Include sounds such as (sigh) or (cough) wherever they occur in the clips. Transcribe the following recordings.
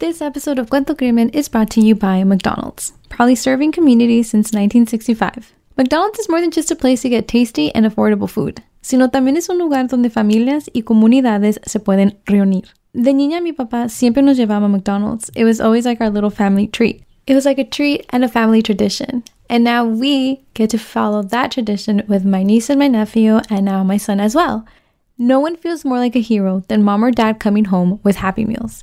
This episode of Cuento Crimen is brought to you by McDonald's, proudly serving communities since 1965. McDonald's is more than just a place to get tasty and affordable food, sino también es un lugar donde familias y comunidades se pueden reunir. De niña, mi papá siempre nos llevaba a McDonald's. It was always like our little family treat. It was like a treat and a family tradition. And now we get to follow that tradition with my niece and my nephew, and now my son as well. No one feels more like a hero than mom or dad coming home with Happy Meals.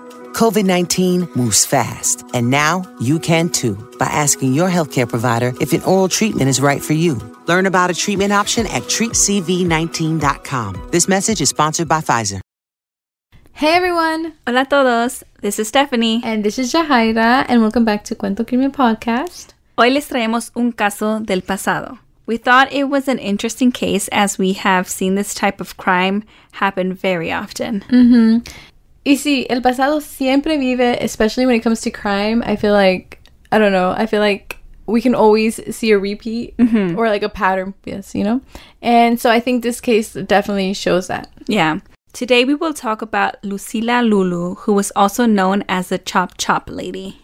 COVID 19 moves fast, and now you can too by asking your healthcare provider if an oral treatment is right for you. Learn about a treatment option at treatcv19.com. This message is sponsored by Pfizer. Hey everyone! Hola todos, this is Stephanie. And this is Jahaira, and welcome back to Cuento Crimen Podcast. Hoy les traemos un caso del pasado. We thought it was an interesting case as we have seen this type of crime happen very often. Mm-hmm. Y sí, el pasado siempre vive, especially when it comes to crime. I feel like, I don't know, I feel like we can always see a repeat mm-hmm. or like a pattern, yes, you know? And so I think this case definitely shows that. Yeah. Today we will talk about Lucila Lulu, who was also known as the Chop Chop Lady.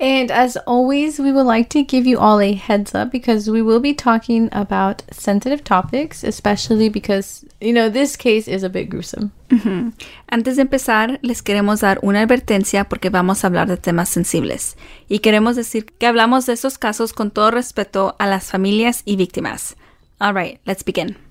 And as always, we would like to give you all a heads up because we will be talking about sensitive topics, especially because, you know, this case is a bit gruesome. Mm-hmm. Antes de empezar, les queremos dar una advertencia porque vamos a hablar de temas sensibles. Y queremos decir que hablamos de estos casos con todo respeto a las familias y víctimas. All right, let's begin.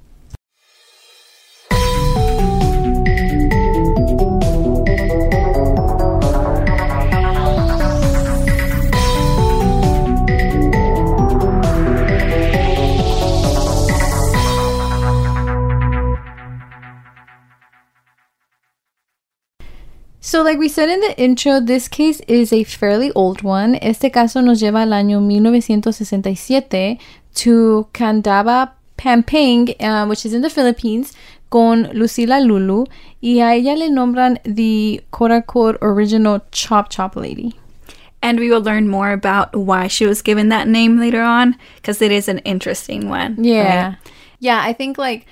So, like we said in the intro, this case is a fairly old one. Este caso nos lleva al año 1967 to Candaba, Pampanga, uh, which is in the Philippines, con Lucila Lulu, y a ella le nombran the quote unquote original Chop Chop Lady. And we will learn more about why she was given that name later on, because it is an interesting one. Yeah. Right? Yeah, I think like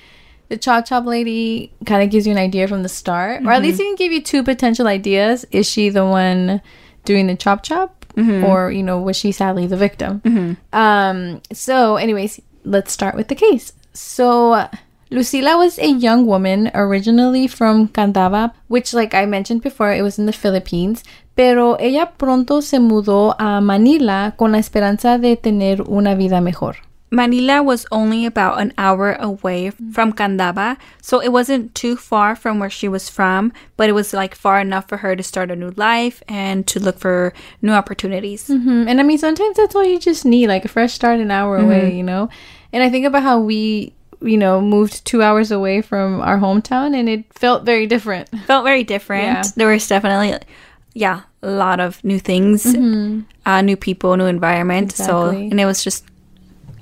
the chop chop lady kind of gives you an idea from the start, mm-hmm. or at least mm-hmm. even give you two potential ideas. Is she the one doing the chop chop, mm-hmm. or you know, was she sadly the victim? Mm-hmm. Um. So, anyways, let's start with the case. So. Lucila was a young woman originally from Candaba, which, like I mentioned before, it was in the Philippines. Pero ella pronto se mudó a Manila con la esperanza de tener una vida mejor. Manila was only about an hour away from Candaba, so it wasn't too far from where she was from, but it was like far enough for her to start a new life and to look for new opportunities. Mm-hmm. And I mean, sometimes that's all you just need, like a fresh start an hour mm-hmm. away, you know? And I think about how we, you know, moved two hours away from our hometown and it felt very different. Felt very different. Yeah. There was definitely, yeah, a lot of new things, mm-hmm. uh, new people, new environment. Exactly. So, and it was just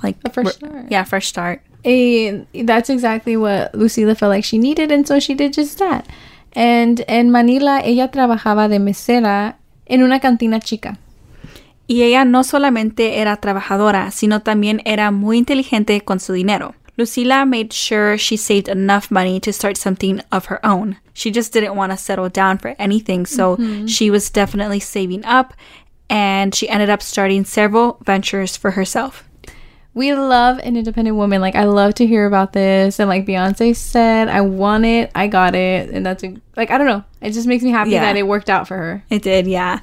like a fresh start. Yeah, fresh start. And that's exactly what Lucila felt like she needed, and so she did just that. And en Manila, ella trabajaba de mesera en una cantina chica. Y ella no solamente era trabajadora, sino también era muy inteligente con su dinero. Lucila made sure she saved enough money to start something of her own. She just didn't want to settle down for anything, so mm-hmm. she was definitely saving up and she ended up starting several ventures for herself we love an independent woman. Like I love to hear about this. And like Beyonce said, I want it, I got it, and that's a, like I don't know. It just makes me happy yeah. that it worked out for her. It did, yeah.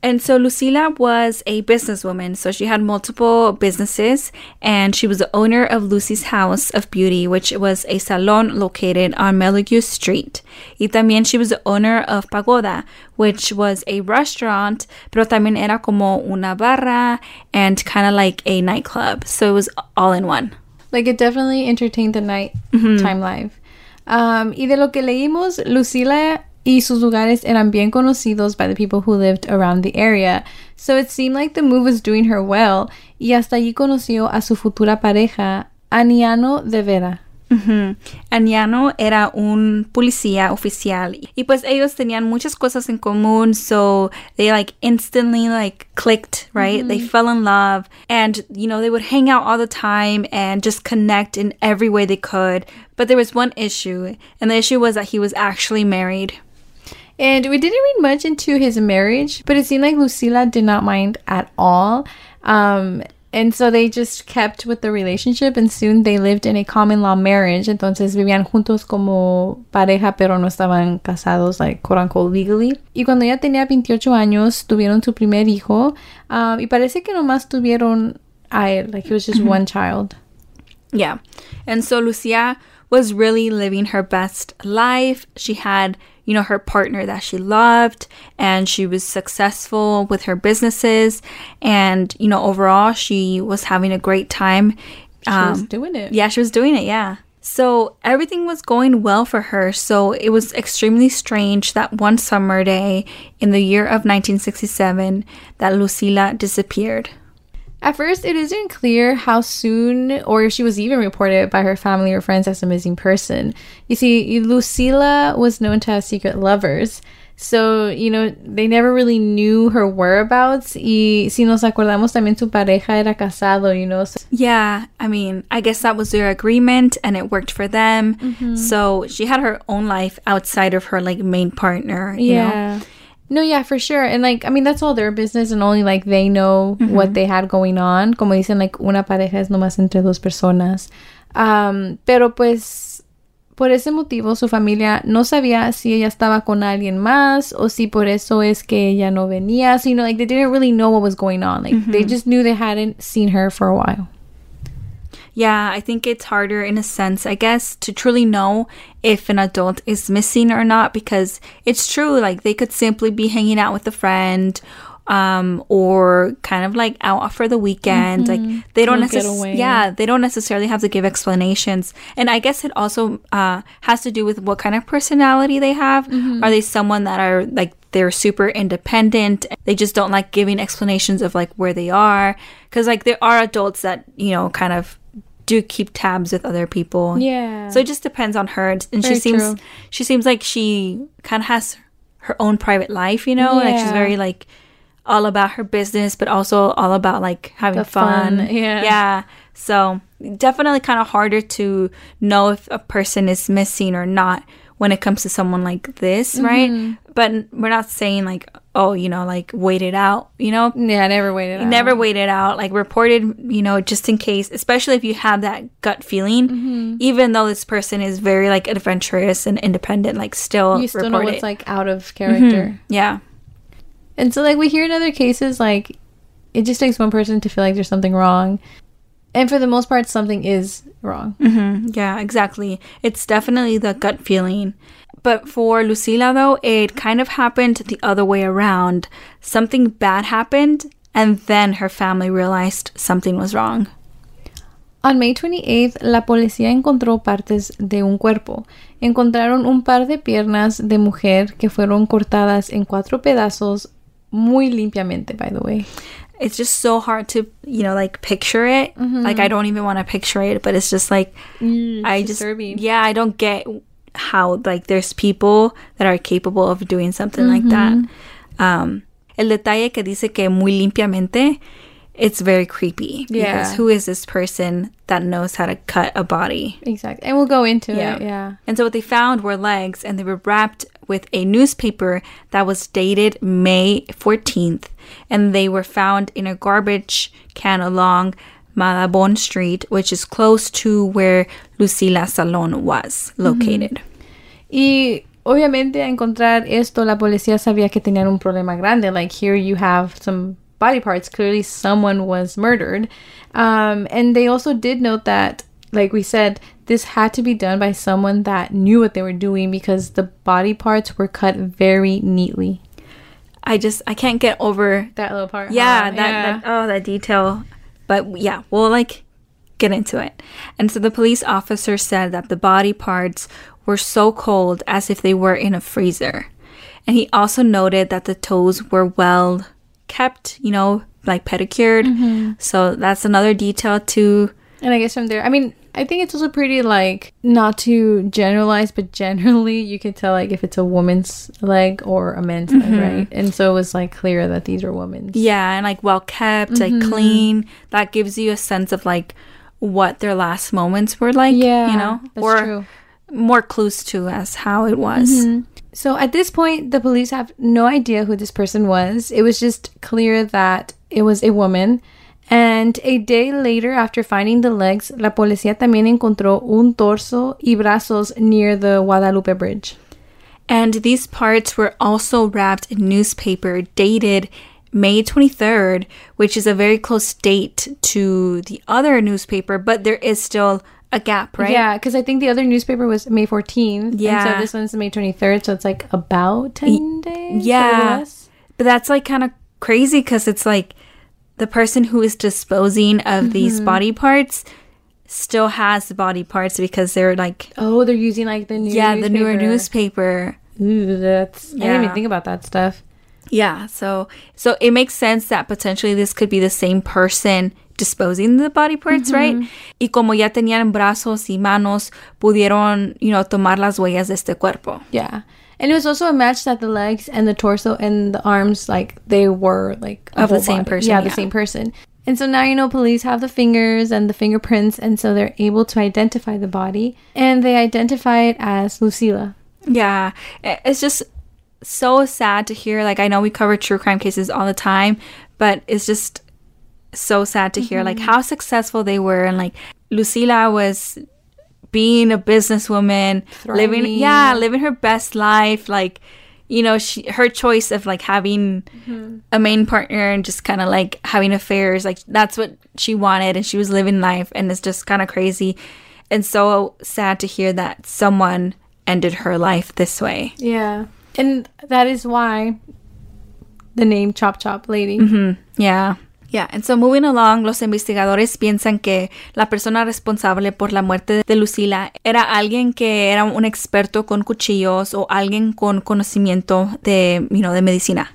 And so Lucila was a businesswoman. So she had multiple businesses and she was the owner of Lucy's House of Beauty, which was a salon located on Meligue Street. Y también she was the owner of Pagoda, which was a restaurant, pero también era como una barra and kind of like a nightclub. So it was all in one. Like it definitely entertained the night time life. Um, y de lo que leímos, Lucila y sus lugares eran bien conocidos by the people who lived around the area. So it seemed like the move was doing her well. Y hasta allí conoció a su futura pareja, Aniano de Vera. Ujú. Aniano era un policía oficial y pues ellos tenían muchas cosas en común so they like instantly like clicked right they fell in love and you know they would hang out all the time and just connect in every way they could but there was one issue and the issue was that he was actually married And we didn't read much into his marriage, but it seemed like Lucila did not mind at all. Um, and so they just kept with the relationship, and soon they lived in a common law marriage. Entonces vivían juntos como pareja, pero no estaban casados, like quote unquote legally. Y cuando ella tenía 28 años, tuvieron su primer hijo. Um, y parece que nomás tuvieron a él, like it was just one child. Yeah. And so Lucia was really living her best life. She had, you know, her partner that she loved and she was successful with her businesses. And, you know, overall, she was having a great time. She was um, doing it. Yeah, she was doing it. Yeah. So everything was going well for her. So it was extremely strange that one summer day in the year of 1967 that Lucila disappeared. At first, it isn't clear how soon or if she was even reported by her family or friends as a missing person. You see, Lucila was known to have secret lovers. So, you know, they never really knew her whereabouts. Y si nos acordamos también su pareja era casado, you know. So, Yeah, I mean, I guess that was their agreement and it worked for them. Mm-hmm. So she had her own life outside of her like main partner, you know? No, yeah, for sure. And like, I mean, that's all their business and only like they know what they had going on. Como dicen, like, una pareja es nomás entre dos personas. Um, pero pues, por ese motivo, su familia no sabía si ella estaba con alguien más o si por eso es que ella no venía. So, you know, like, they didn't really know what was going on. Like, they just knew they hadn't seen her for a while. Yeah, I think it's harder in a sense, I guess, to truly know if an adult is missing or not because it's true, like they could simply be hanging out with a friend um or kind of like out for the weekend like they don't necessarily yeah they don't necessarily have to give explanations. And i guess it also uh has to do with what kind of personality they have. Are they someone that are like they're super independent they just don't like giving explanations of like where they are? Because like there are adults that you know kind of do keep tabs with other people Yeah. so it just depends on her and she seems true. she seems like she kind of has her own private life you know yeah. like she's very like all about her business but also all about like having fun. fun, yeah. yeah so definitely kind of harder to know if a person is missing or not when it comes to someone like this Mm-hmm. right but we're not saying like oh you know like wait it out you know yeah, I never waited. out. never wait it out like reported you know just in case especially if you have that gut feeling Mm-hmm. even though this person is very like adventurous and independent like still You still know it. what's like out of character. yeah And so, like, we hear in other cases, like, it just takes one person to feel like there's something wrong. And for the most part, something is wrong. Yeah, exactly. It's definitely the gut feeling. But for Lucila, though, it kind of happened the other way around. Something bad happened, and then her family realized something was wrong. On May 28th, la policía encontró partes de un cuerpo. Encontraron un par de piernas de mujer que fueron cortadas en cuatro pedazos muy limpiamente, by the way. It's just so hard to, you know, like picture it. Mm-hmm. Like, I don't even want to picture it, but it's just like, mm, I just, yeah, I don't get how, like, there's people that are capable of doing something like that. Um, el detalle que dice que muy limpiamente, it's very creepy. Yeah. Because who is this person that knows how to cut a body? Exactly. And we'll go into Yeah. it. Yeah. And so what they found were legs, and they were wrapped with a newspaper that was dated May 14th. And they were found in a garbage can along Malabon Street, which is close to where Lucila Salon was located. Y obviamente, a encontrar esto, la policía sabía que tenían un problema grande. Like, here you have some body parts. Clearly, someone was murdered. Um, and they also did note that, like we said, this had to be done by someone that knew what they were doing because the body parts were cut very neatly. I just I can't get over That little part. yeah, huh? that, that oh that detail. But yeah, we'll like get into it. And so the police officer said that the body parts were so cold as if they were in a freezer. And he also noted that the toes were well kept, you know, like pedicured. Mm-hmm. So that's another detail too. And I guess from there, I mean, I think it's also pretty like not to generalize, but generally (laughs) you can tell like if it's a woman's leg or a man's leg, mm-hmm. right? And so it was like clear that these are women's. Yeah, and like well kept, like mm-hmm. clean. That gives you a sense of like what their last moments were like. Yeah, you know, that's or true. More clues to as how it was. Mm-hmm. So at this point, the police have no idea who this person was. It was just clear that it was a woman. And a day later, after finding the legs, la policía también encontró un torso y brazos near the Guadalupe Bridge. And these parts were also wrapped in newspaper dated May 23rd, which is a very close date to the other newspaper, but there is still a gap, right? Yeah, because I think the other newspaper was May 14th. And Yeah. so this one's May 23rd. So it's like about 10 days. yeah. But that's like kind of crazy because it's like the person who is disposing of these mm-hmm. body parts still has the body parts because they're like, Oh, they're using like the new yeah, the newer newspaper. newspaper. Ooh, that's. I didn't even think about that stuff. Yeah, so so it makes sense that potentially this could be the same person disposing the body parts, right? Y como ya tenían brazos y manos, pudieron, you know, tomar las huellas de este cuerpo. Yeah. And it was also a match that the legs and the torso and the arms, like, they were like Of the same body. person, Yeah, the same person. And so now, you know, police have the fingers and the fingerprints, and so they're able to identify the body. And they identify it as Lucila. Yeah, it's just so sad to hear. Like, I know we cover true crime cases all the time, but it's just so sad to hear, like, mm-hmm. how successful they were. And, like, Lucila was being a businesswoman, living, yeah, living her best life. Like, you know, she her choice of like having mm-hmm. a main partner and just kind of like having affairs, like that's what she wanted, and she was living life, and it's just kind of crazy, and so sad to hear that someone ended her life this way. Yeah. And that is why the name Chop Chop Lady. Mm-hmm. Yeah. Yeah, and so moving along, los investigadores piensan que la persona responsable por la muerte de Lucila era alguien que era un experto con cuchillos o alguien con conocimiento de, you know, de medicina.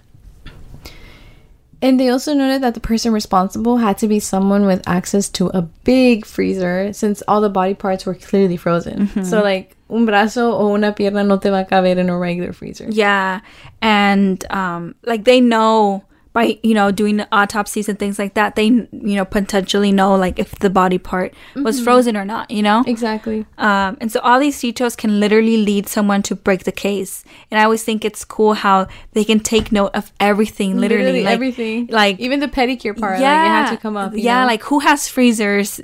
And they also noted that the person responsible had to be someone with access to a big freezer since all the body parts were clearly frozen. So, like, un brazo o una pierna no te va a caber in a regular freezer. Yeah, and um, like they know by you know doing autopsies and things like that, they you know potentially know like if the body part was frozen or not. You know, Exactly. um, and so all these details can literally lead someone to break the case. And I always think it's cool how they can take note of everything, literally, like, everything. like even the pedicure part. Like, it had to come up. yeah, know? like who has freezers,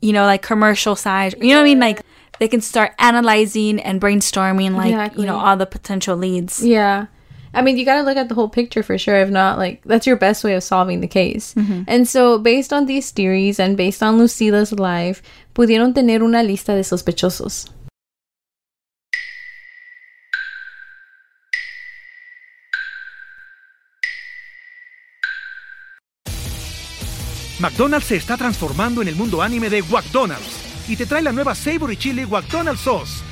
you know, like commercial size. You know what I mean? Like they can start analyzing and brainstorming, like Exactly. you know all the potential leads. Yeah. I mean, you got to look at the whole picture for sure. If not, like, that's your best way of solving the case. Mm-hmm. And so, based on these theories and based on Lucila's life, pudieron tener una lista de sospechosos. McDonald's se está transformando en el mundo anime de McDonald's y te trae la nueva Savory Chili McDonald's Sauce.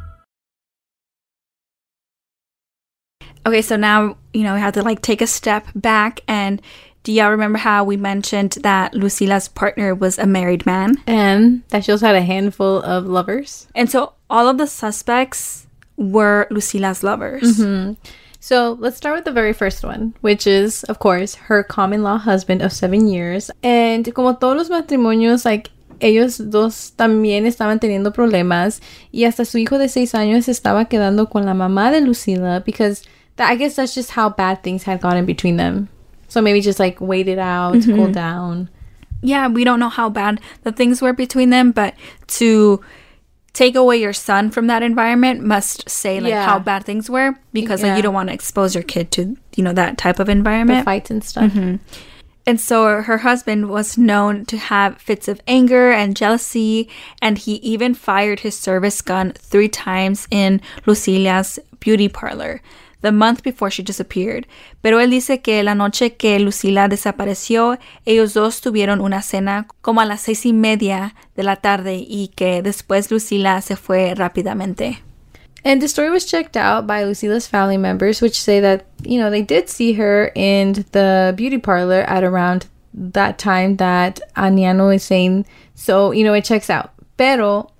Okay, so now, you know, we have to like take a step back and do y'all remember how we mentioned that Lucila's partner was a married man? And that she also had a handful of lovers. And so all of the suspects were Lucila's lovers. Mm-hmm. So let's start with the very first one, which is, of course, her common law husband of seven years. And como todos los matrimonios, like, ellos dos también estaban teniendo problemas. Y hasta su hijo de seis años estaba quedando con la mamá de Lucila because that, I guess that's just how bad things had gotten between them. So maybe just like wait it out, cool mm-hmm. down. Yeah, we don't know how bad the things were between them, but to take away your son from that environment must say like Yeah. how bad things were because like you don't want to expose your kid to, you know, that type of The environment. fights and stuff. Mm-hmm. And so her husband was known to have fits of anger and jealousy, and he even fired his service gun three times in Lucilia's beauty parlor the month before she disappeared. Pero él dice que la noche que Lucila desapareció, ellos dos tuvieron una cena como a las seis y media de la tarde y que después Lucila se fue rápidamente. And the story was checked out by Lucila's family members, which say that, you know, they did see her in the beauty parlor at around that time that Aniano is saying. So, you know, it checks out. Pero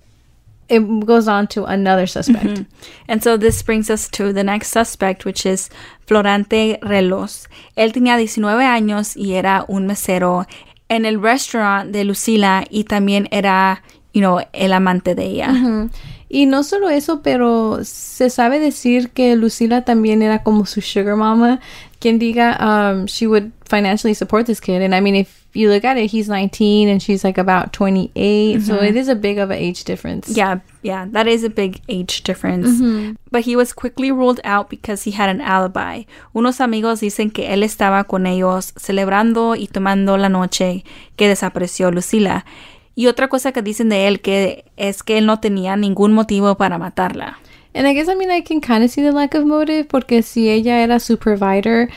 it goes on to another suspect. And so this brings us to the next suspect, which is Florante Relos. Él tenía 19 años y era un mesero en el restaurant de Lucila y también era, you know, el amante de ella. Y no solo eso, pero se sabe decir que Lucila también era como su sugar mama. Quien diga, um, she would financially support this kid. And I mean, if you look at it, he's 19 and she's like about 28. So it is a big of an age difference. Yeah, yeah, that is a big age difference. But he was quickly ruled out because he had an alibi. Unos amigos dicen que él estaba con ellos celebrando y tomando la noche que desapareció Lucila. Y otra cosa que dicen de él que es que él no tenía ningún motivo para matarla. And I guess, I mean, I can kind of see the lack of motive porque si ella era su provider,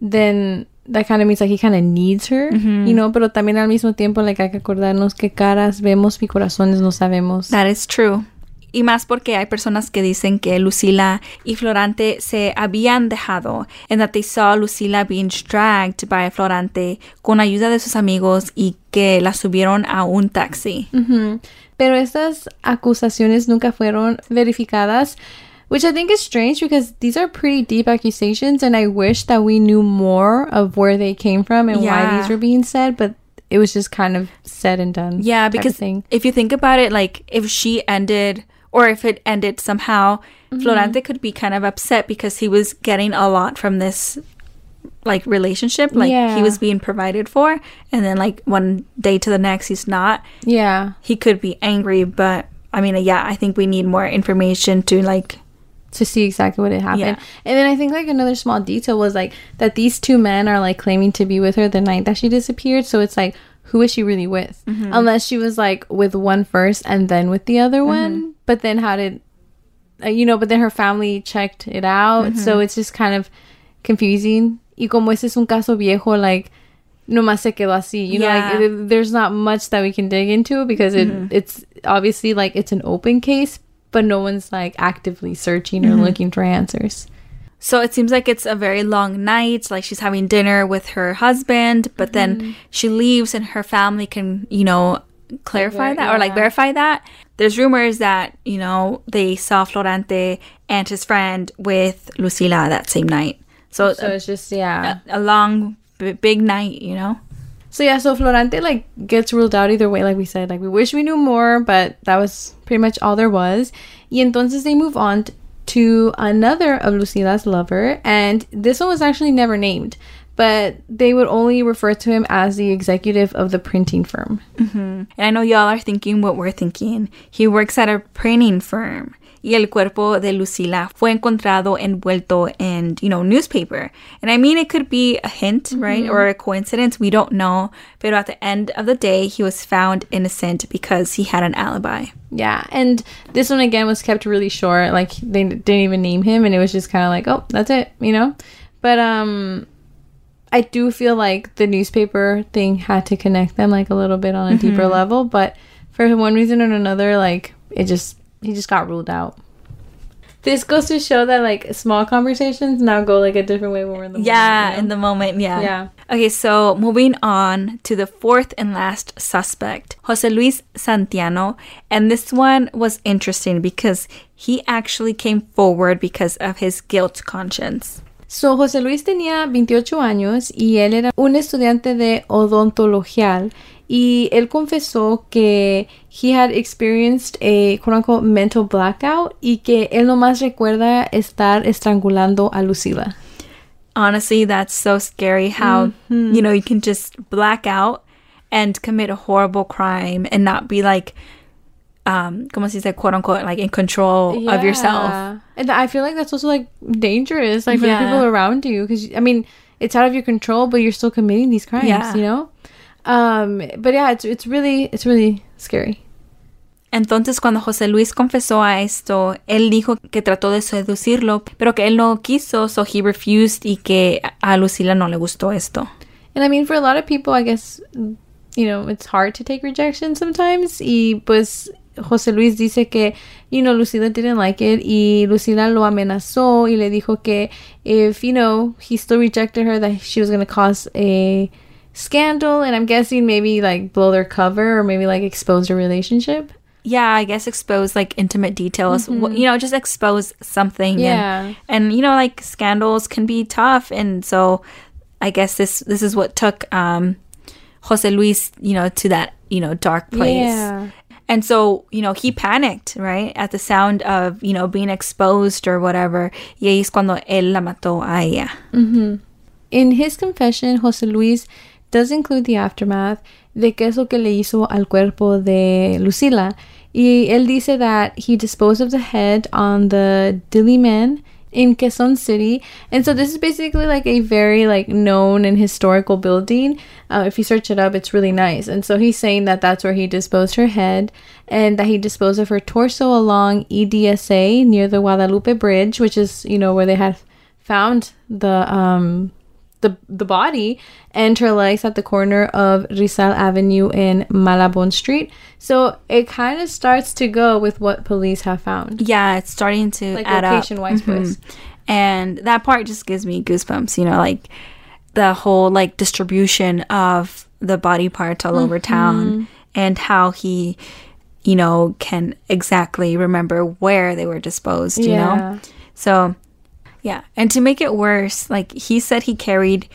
then that kind of means like he kind of needs her, you know, pero también al mismo tiempo, like, hay que acordarnos que caras vemos y corazones no sabemos. That is true. Y más porque hay personas que dicen que Lucila y Florante se habían dejado and that they saw Lucila being dragged by Florante con ayuda de sus amigos y que la subieron a un taxi. Pero estas acusaciones nunca fueron verificadas, which I think is strange because these are pretty deep accusations, and I wish that we knew more of where they came from and why these were being said, but it was just kind of said and done. Yeah, because if you think about it, like if she ended or if it ended somehow, Mm-hmm. Florante could be kind of upset because he was getting a lot from this like relationship. Like he was being provided for, and then like one day to the next he's not. Yeah. He could be angry, but I mean, yeah, I think we need more information to like. to see exactly what had happened. Yeah. And then I think like another small detail was like that these two men are like claiming to be with her the night that she disappeared. So it's like, who is she really with? Mm-hmm. Unless she was like with one first and then with the other mm-hmm. one. But then how did, uh, you know, but then her family checked it out. Mm-hmm. So it's just kind of confusing. Y como ese es un caso viejo, like, nomás se quedó así. You know, Yeah. like, it- there's not much that we can dig into because it it's obviously like it's an open case, but no one's like actively searching or looking for answers. So it seems like it's a very long night. Like she's having dinner with her husband, but then mm-hmm. she leaves and her family can, you know, clarify Ver- that or like verify that. There's rumors that, you know, they saw Florante and his friend with Lucila that same night. So, So it's just yeah. a, a long, b- big night, you know? So yeah, so Florante like gets ruled out either way, like we said. Like we wish we knew more, but that was pretty much all there was. Y entonces they move on t- to another of Lucila's lover, and this one was actually never named, but they would only refer to him as the executive of the printing firm. Mm-hmm. And I know y'all are thinking what we're thinking. He works at a printing firm. Y el cuerpo de Lucila fue encontrado envuelto in, you know, newspaper. And I mean, it could be a hint, right? Or a coincidence. We don't know. But at the end of the day, he was found innocent because he had an alibi. Yeah, and this one again was kept really short. Like they didn't even name him, and it was just kind of like, oh, that's it, you know. But um, I do feel like the newspaper thing had to connect them like a little bit on a deeper level. But for one reason or another, like it just he just got ruled out. This goes to show that like small conversations now go like a different way when we're in the Yeah, moment, you in the moment, yeah. Yeah. Okay, so moving on to the fourth and last suspect, Jose Luis Santiano. And this one was interesting because he actually came forward because of his guilt conscience. So, José Luis tenía 28 años y él era un estudiante de odontología y él confesó que he had experienced a quote unquote mental blackout y que él nomás recuerda estar estrangulando a Lucila. Honestly, that's so scary how, you know, you can just black out and commit a horrible crime and not be like, um, como se dice, quote unquote, like in control of yourself. Yeah. And I feel like that's also like dangerous, like for Yeah. the people around you, because I mean, it's out of your control, but you're still committing these crimes, Yeah. you know. Um, but yeah, it's it's really it's really scary. Entonces, cuando José Luis confesó a esto, él dijo que trató de seducirlo, pero que él no quiso, so he refused y que a Lucila no le gustó esto. And I mean, for a lot of people, I guess, you know, it's hard to take rejection sometimes. Y pues José Luis dice que, you know, Lucila didn't like it. Y Lucila lo amenazó y le dijo que if, you know, he still rejected her, that she was going to cause a scandal. And I'm guessing maybe like blow their cover or maybe like expose their relationship. Yeah, I guess expose like intimate details. Wh- You know, just expose something. and- Yeah. And, you know, like scandals can be tough, and so I guess this this is what took um, Jose Luis, you know, to that you know dark place. Yeah. And so, you know, he panicked, right? At the sound of, you know, being exposed or whatever. Y ahí es cuando él la mató a ella. In his confession, José Luis does include the aftermath de qué que le hizo al cuerpo de Lucila. Y él dice that he disposed of the head on the Diliman in Quezon City. And so this is basically like a very like known and historical building. Uh, if you search it up, it's really nice. And so he's saying that that's where he disposed her head and that he disposed of her torso along EDSA near the Guadalupe Bridge, which is, you know, where they had found the um the the body and her legs at the corner of Rizal Avenue and Malabon Street. So it kind of starts to go with what police have found. Yeah, it's starting to Like add location up. wise. Mhm. And that part just gives me goosebumps, you know, like the whole like distribution of the body parts all over Mm-hmm. town and how he, you know, can exactly remember where they were disposed, you know? So, yeah. And to make it worse, like he said he carried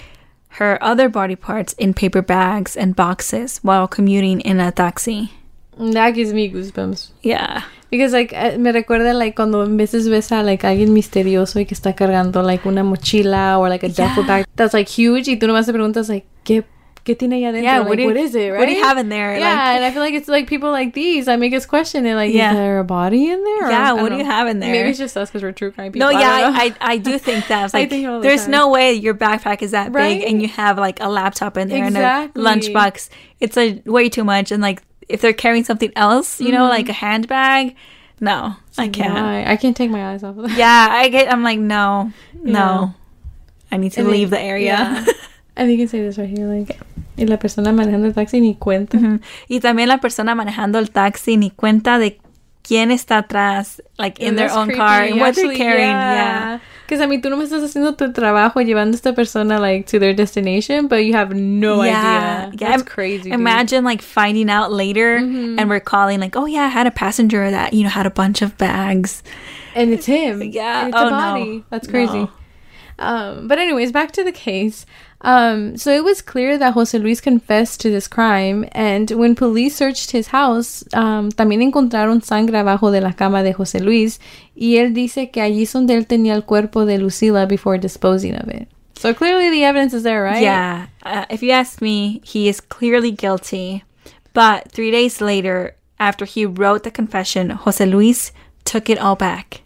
her other body parts in paper bags and boxes while commuting in a taxi. That gives me goosebumps. Yeah. Because like eh, me recuerda like cuando a veces ves a like alguien misterioso y que está cargando like una mochila or like a duffel bag that's like huge y tú nomás te preguntas like qué qué tiene allá adentro? Yeah, like, what do what is it, right? what do you have in there? Yeah, Like- and I feel like it's like people like these that make us question it. Like, Yeah. is there a body in there? Or- Yeah, I what do you have in there? Maybe it's just us because we're true crime people. No, yeah. I, I, I do (laughs) think that. I was I like, the there's time. no way your backpack is that Right? big and you have like a laptop in there Exactly. and a lunchbox. It's a way too much. And like, if they're carrying something else, you know, mm-hmm. like a handbag, no, I can't. I can't take my eyes off of that. Yeah, I get. I'm like, no, no, I need to And leave the area. yeah. (laughs) I think you can say this right here, like, y la persona manejando el taxi ni cuenta. y también la persona manejando el taxi ni cuenta de quién está atrás, like in their own creepy, car and what they're carrying. Yeah. Because, I mean, tú no me estás haciendo tu trabajo llevando a esta persona, like, to their destination, but you have no idea. Yeah, That's im- crazy, dude. Imagine like finding out later and we're calling like, oh yeah, I had a passenger that, you know, had a bunch of bags. And it's him. Yeah. And it's Oh, a no. body. That's crazy. No. Um, but anyways, back to the case. Um, so it was clear that Jose Luis confessed to this crime, and when police searched his house, um, también encontraron sangre abajo de la cama de Jose Luis, y él dice que allí es donde él tenía el cuerpo de Lucila before disposing of it. So clearly the evidence is there, right? Yeah. Uh, if you ask me, he is clearly guilty. But three days later, after he wrote the confession, Jose Luis took it all back.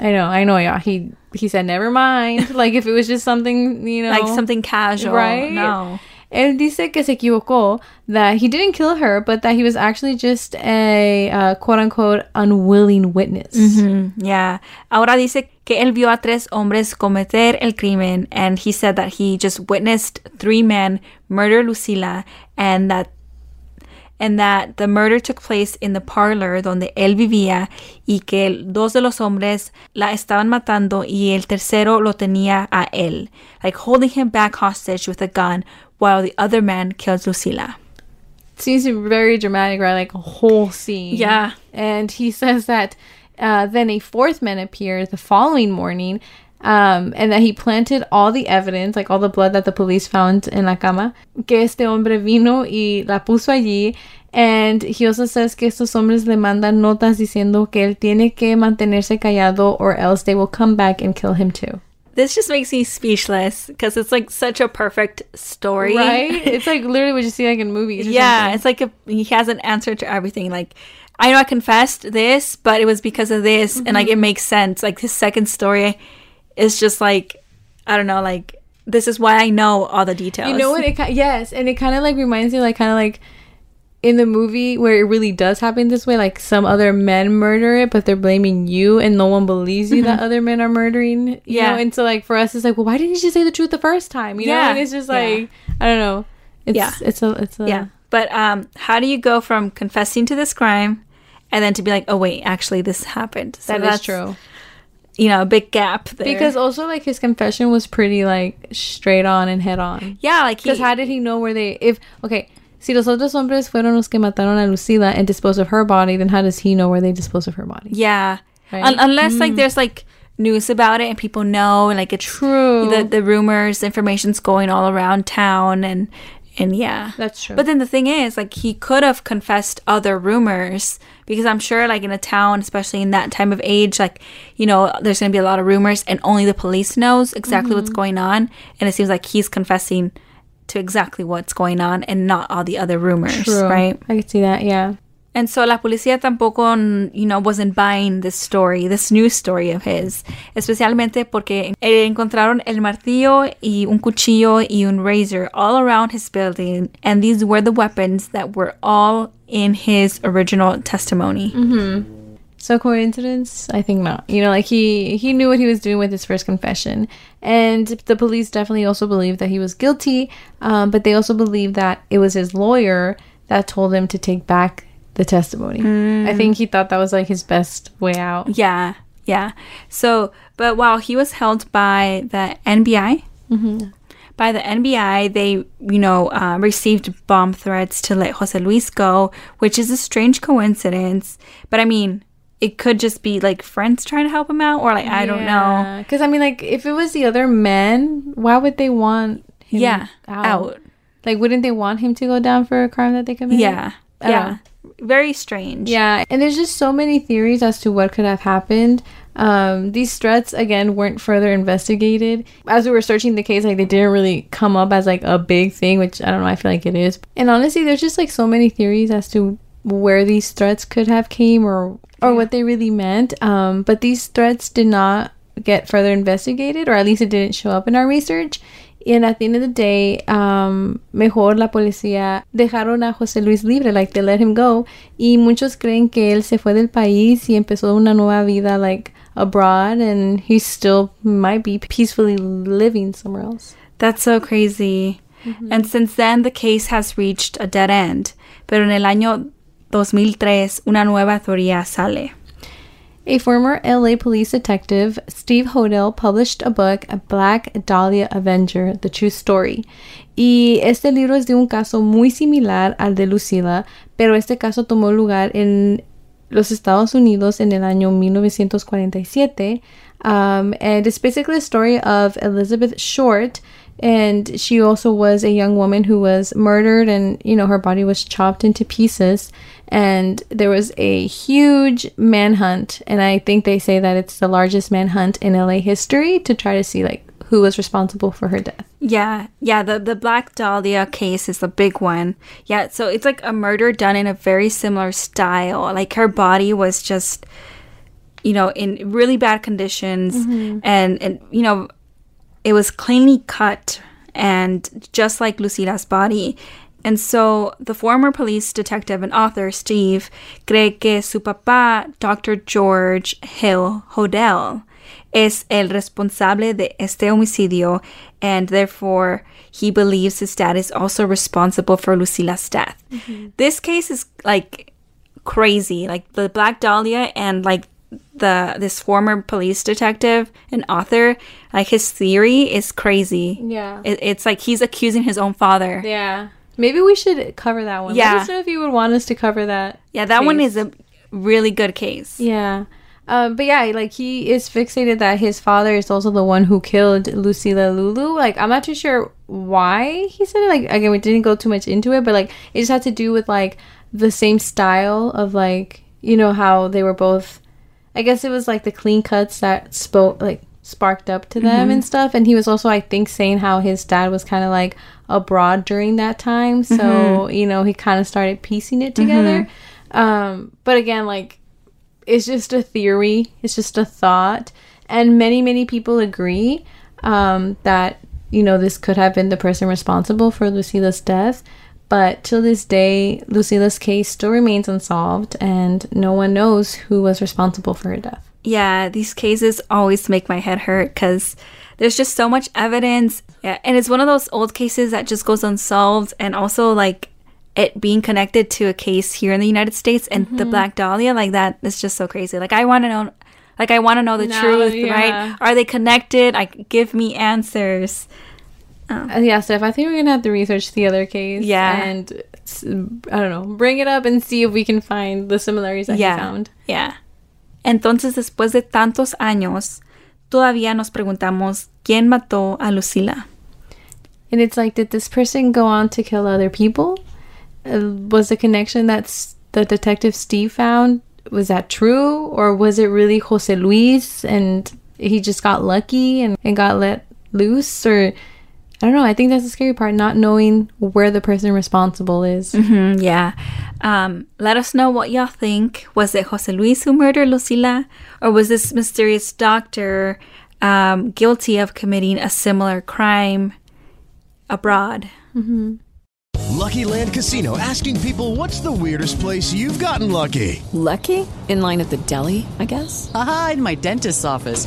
I know, I know, yeah. He he said, never mind. (laughs) like if it was just something, you know, Like something casual. Right? No. Él dice que se equivocó, that he didn't kill her, but that he was actually just a uh, quote unquote unwilling witness. Mm, yeah. Ahora dice que él vio a tres hombres cometer el crimen and he said that he just witnessed three men murder Lucila and that and that the murder took place in the parlor donde él vivía y que dos de los hombres la estaban matando y el tercero lo tenía a él, like holding him back hostage with a gun while the other man kills Lucila. Seems very dramatic, right? Like a whole scene. Yeah. And he says that uh, then a fourth man appeared the following morning um, and that he planted all the evidence, like all the blood that the police found in la cama, que este hombre vino y la puso allí. And he also says que estos hombres le mandan notas diciendo que él tiene que mantenerse callado or else they will come back and kill him too. This just makes me speechless because it's like such a perfect story. Right? (laughs) it's like literally what you see like in movies. Yeah, something. it's like a, he has an answer to everything. Like, I know I confessed this, but it was because of this, and like it makes sense. Like his second story is just like, I don't know, like this is why I know all the details. You know what? It yes, and it kind of like reminds me, like kind of like in the movie where it really does happen this way. Like some other men murder it, but they're blaming you, and no one believes you that other men are murdering. You Mm-hmm. Yeah. know? and so like for us, it's like, well, why didn't you just say the truth the first time? You know, Yeah. and it's just Yeah. like I don't know. It's Yeah. it's a it's a Yeah, but um, how do you go from confessing to this crime, and then to be like, oh wait, actually this happened? So That is that's, true. You know, a big gap there. Because also like his confession was pretty like straight on and head on. yeah, like he, Because how did he know where they if okay. Si los otros hombres fueron los que mataron a Lucila and disposed of her body, then how does he know where they disposed of her body? yeah, Right? Un- unless like mm. there's like news about it and people know, and like it's True. the the rumors, information's going all around town, and and yeah, That's true. But then the thing is, like, he could have confessed other rumors because I'm sure, like, in a town, especially in that time of age, like, you know, there's going to be a lot of rumors and only the police knows exactly what's Mm-hmm. going on. And it seems like he's confessing to exactly what's going on and not all the other rumors, True. right? I could see that, yeah. And so la policía tampoco, you know, wasn't buying this story, this new story of his. Especialmente porque encontraron el martillo y un cuchillo y un razor all around his building. And these were the weapons that were all in his original testimony. So coincidence? I think not. You know, like he he knew what he was doing with his first confession, and the police definitely also believed that he was guilty. Um, but they also believed that it was his lawyer that told him to take back the testimony. I think he thought that was like his best way out. Yeah, yeah. So, but while he was held by the NBI, by the NBI, they, you know, uh, received bomb threats to let Jose Luis go, which is a strange coincidence. But I mean, it could just be like friends trying to help him out, or like, I don't know. Because I mean, like if it was the other men, why would they want him Yeah, out? out. Like, wouldn't they want him to go down for a crime that they committed? Yeah, yeah. know. Very strange. Yeah, and there's just so many theories as to what could have happened. Um, these threats again weren't further investigated. As we were searching the case, like they didn't really come up as like a big thing, which I don't know. I feel like it is. And honestly, there's just like so many theories as to where these threats could have came or or what they really meant. Um, but these threats did not get further investigated, or at least it didn't show up in our research. And at the end of the day, um, mejor la policía dejaron a José Luis libre, like they let him go. Y muchos creen que él se fue del país y empezó una nueva vida, like abroad, and he still might be peacefully living somewhere else. That's so crazy. And since then, the case has reached a dead end. Pero en el año 2003, una nueva teoría sale. A former LA police detective, Steve Hodel, published a book, A Black Dahlia Avenger, The True Story. Y este libro es de un caso muy similar al de Lucila, pero este caso tomó lugar en los Estados Unidos en el año 1947. Um, and it's basically a story of Elizabeth Short. And she also was a young woman who was murdered, and you know, her body was chopped into pieces. And there was a huge manhunt, and I think they say that it's the largest manhunt in LA history to try to see like who was responsible for her death. Yeah, yeah, the the Black Dahlia case is the big one. Yeah, so it's like a murder done in a very similar style. Like her body was just you know, in really bad conditions mm-hmm. and and you know, it was cleanly cut and just like Lucila's body. And so the former police detective and author Steve cree que su papá, Dr. George Hill Hodel, es el responsable de este homicidio, and therefore he believes his dad is also responsible for Lucila's death. Mm-hmm. This case is like crazy. Like the Black Dahlia and like the this former police detective and author, like his theory is crazy. Yeah. It, it's like he's accusing his own father. Yeah. Maybe we should cover that one. Yeah. Let us know if you would want us to cover that. Yeah, that one is a really good case. Yeah. Um, but yeah, like he is fixated that his father is also the one who killed Lucila Lulu. Like I'm not too sure why he said it. Like again, we didn't go too much into it, but like it just had to do with like the same style of like you know how they were both. I guess it was like the clean cuts that spoke like sparked up to them and stuff. And he was also I think saying how his dad was kind of like abroad during that time, so you know he kind of started piecing it together. Um, but again, like it's just a theory. It's just a thought. And many many people agree um, that you know this could have been the person responsible for lucila's death. But till this day lucila's case still remains unsolved and no one knows who was responsible for her death Yeah, these cases always make my head hurt because there's just so much evidence. Yeah, and it's one of those old cases that just goes unsolved, and also like it being connected to a case here in the United States and the Black Dahlia, like that is just so crazy. Like I want to know, like I want to know the No, truth, yeah. right? Are they connected? Like give me answers. Uh, yeah steph i think we're gonna have to research the other case Yeah. and I don't know bring it up and see if we can find the similarities that Yeah. he found Yeah. Entonces, después de tantos años, todavía nos preguntamos quién mató a Lucila. And it's like, did this person go on to kill other people? Uh, was the connection that the detective Steve found was that true, or was it really Jose Luis and he just got lucky and, and got let loose? Or I don't know. I think that's the scary part, not knowing where the person responsible is. Mm, yeah. Um, let us know what y'all think. Was it Jose Luis who murdered Lucila? Or was this mysterious doctor um, guilty of committing a similar crime abroad? Lucky Land Casino asking people what's the weirdest place you've gotten lucky? Lucky? In line at the deli, I guess? Aha, in my dentist's office.